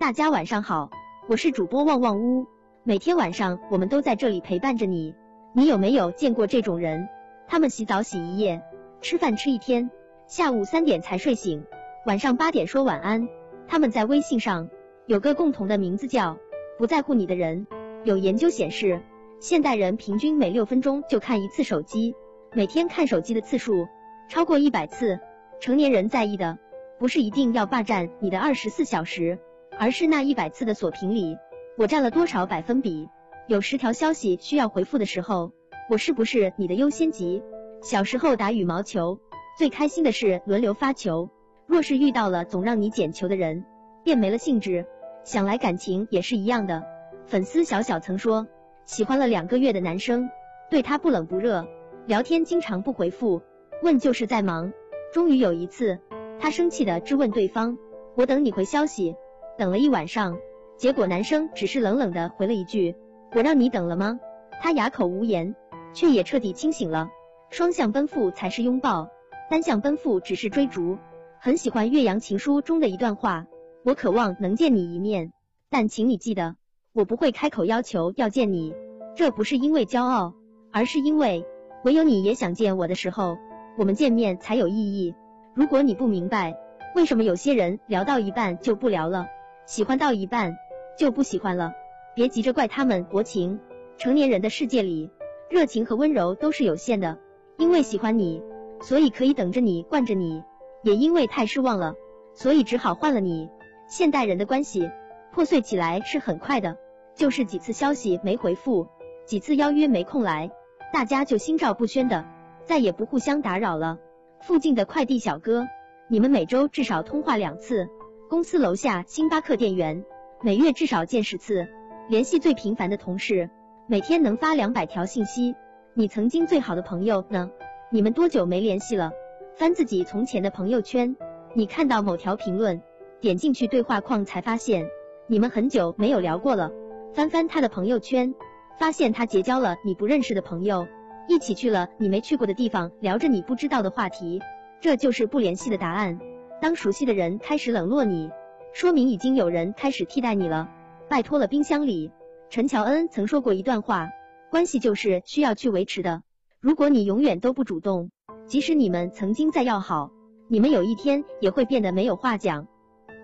大家晚上好，我是主播旺旺屋，每天晚上我们都在这里陪伴着你。你有没有见过这种人？他们洗澡洗一夜，吃饭吃一天，下午三点才睡醒，晚上八点说晚安。他们在微信上有个共同的名字叫“不在乎你的人”。有研究显示，现代人平均每六分钟就看一次手机，每天看手机的次数超过一百次。成年人在意的不是一定要霸占你的二十四小时。而是那一百次的锁屏里，我占了多少百分比？有十条消息需要回复的时候，我是不是你的优先级？小时候打羽毛球，最开心的是轮流发球。若是遇到了总让你捡球的人，便没了兴致。想来感情也是一样的。粉丝小小曾说，喜欢了两个月的男生，对他不冷不热，聊天经常不回复，问就是在忙。终于有一次，他生气的质问对方：“我等你回消息。”等了一晚上，结果男生只是冷冷的回了一句：“我让你等了吗？”他哑口无言，却也彻底清醒了。双向奔赴才是拥抱，单向奔赴只是追逐。很喜欢《岳阳情书》中的一段话：“我渴望能见你一面，但请你记得，我不会开口要求要见你。这不是因为骄傲，而是因为唯有你也想见我的时候，我们见面才有意义。如果你不明白，为什么有些人聊到一半就不聊了？”喜欢到一半就不喜欢了，别急着怪他们薄情。成年人的世界里，热情和温柔都是有限的。因为喜欢你，所以可以等着你惯着你；也因为太失望了，所以只好换了你。现代人的关系破碎起来是很快的，就是几次消息没回复，几次邀约没空来，大家就心照不宣的再也不互相打扰了。附近的快递小哥，你们每周至少通话两次。公司楼下星巴克店员，每月至少见十次。联系最频繁的同事，每天能发两百条信息。你曾经最好的朋友呢？你们多久没联系了？翻自己从前的朋友圈，你看到某条评论，点进去对话框才发现你们很久没有聊过了。翻翻他的朋友圈，发现他结交了你不认识的朋友，一起去了你没去过的地方，聊着你不知道的话题。这就是不联系的答案。当熟悉的人开始冷落你，说明已经有人开始替代你了。拜托了，冰箱里。陈乔恩曾说过一段话：关系就是需要去维持的。如果你永远都不主动，即使你们曾经再要好，你们有一天也会变得没有话讲。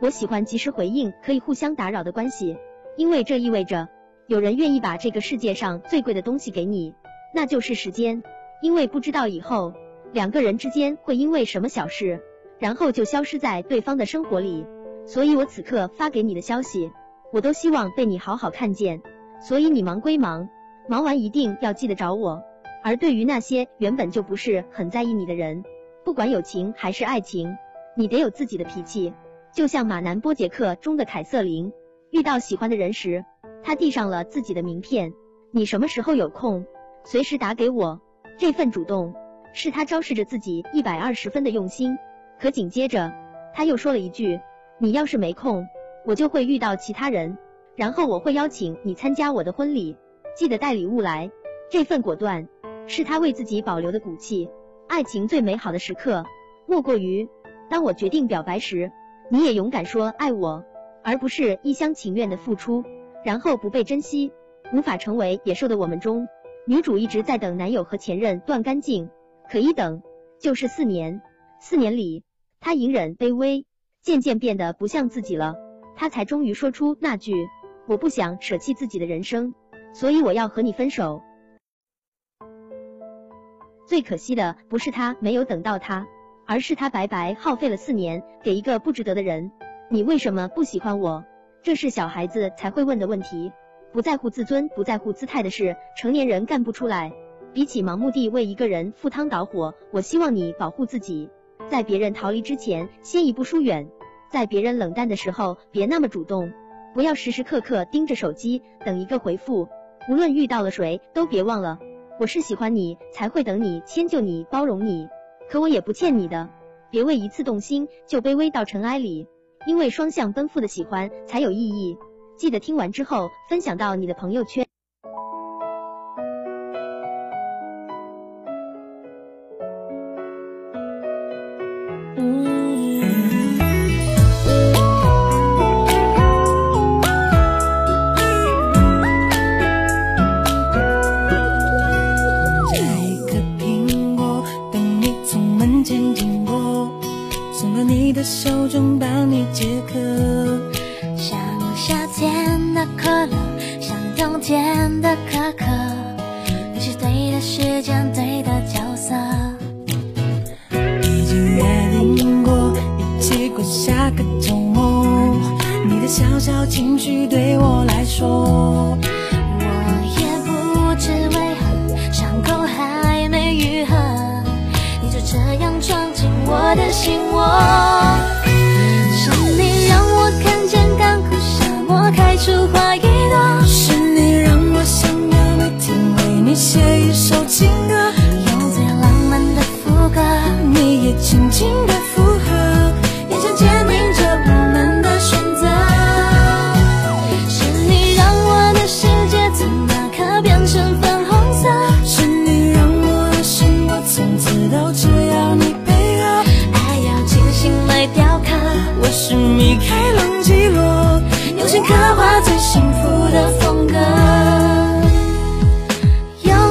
我喜欢及时回应，可以互相打扰的关系，因为这意味着有人愿意把这个世界上最贵的东西给你，那就是时间。因为不知道以后两个人之间会因为什么小事。然后就消失在对方的生活里，所以我此刻发给你的消息，我都希望被你好好看见。所以你忙归忙，忙完一定要记得找我。而对于那些原本就不是很在意你的人，不管友情还是爱情，你得有自己的脾气。就像马南波杰克中的凯瑟琳，遇到喜欢的人时，他递上了自己的名片。你什么时候有空，随时打给我。这份主动，是他昭示着自己一百二十分的用心。可紧接着，他又说了一句：“你要是没空，我就会遇到其他人，然后我会邀请你参加我的婚礼，记得带礼物来。”这份果断，是他为自己保留的骨气。爱情最美好的时刻，莫过于当我决定表白时，你也勇敢说爱我，而不是一厢情愿的付出，然后不被珍惜。无法成为野兽的我们中，女主一直在等男友和前任断干净，可一等就是四年。四年里。他隐忍、卑微，渐渐变得不像自己了。他才终于说出那句：“我不想舍弃自己的人生，所以我要和你分手。”最可惜的不是他没有等到他，而是他白白耗费了四年给一个不值得的人。你为什么不喜欢我？这是小孩子才会问的问题。不在乎自尊、不在乎姿态的事，成年人干不出来。比起盲目地为一个人赴汤蹈火，我希望你保护自己。在别人逃离之前，先一步疏远；在别人冷淡的时候，别那么主动。不要时时刻刻盯着手机等一个回复。无论遇到了谁，都别忘了，我是喜欢你才会等你、迁就你、包容你。可我也不欠你的。别为一次动心就卑微到尘埃里，因为双向奔赴的喜欢才有意义。记得听完之后分享到你的朋友圈。嗯。摘一颗苹果等你从门前经过送到你的手中帮你解渴像夏天的可乐像冬天的可可你是对的时间对的角色。过下个周末你的小小情绪对我来说我也不知为何伤口还没愈合你就这样闯进我的心窝。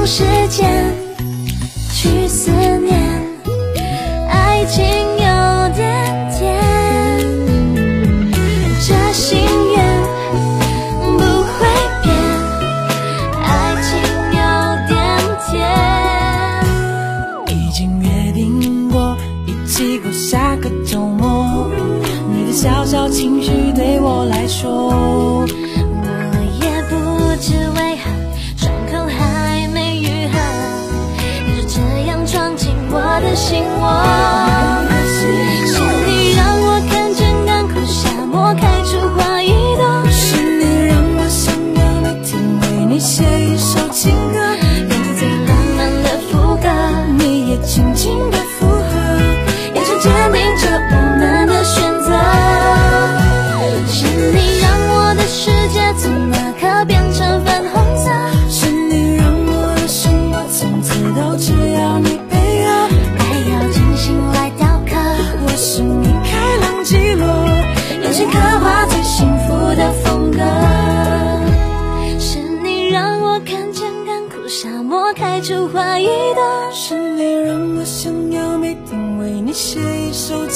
时间去思念。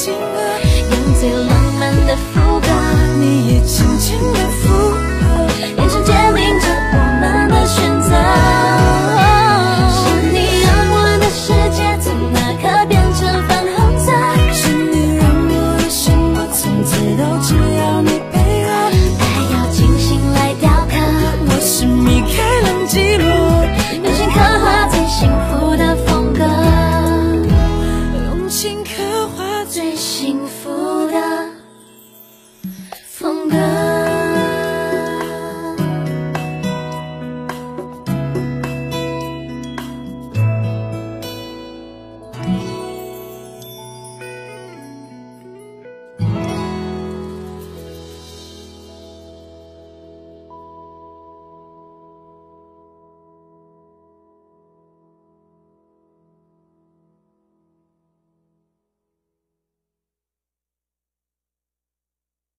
亲爱。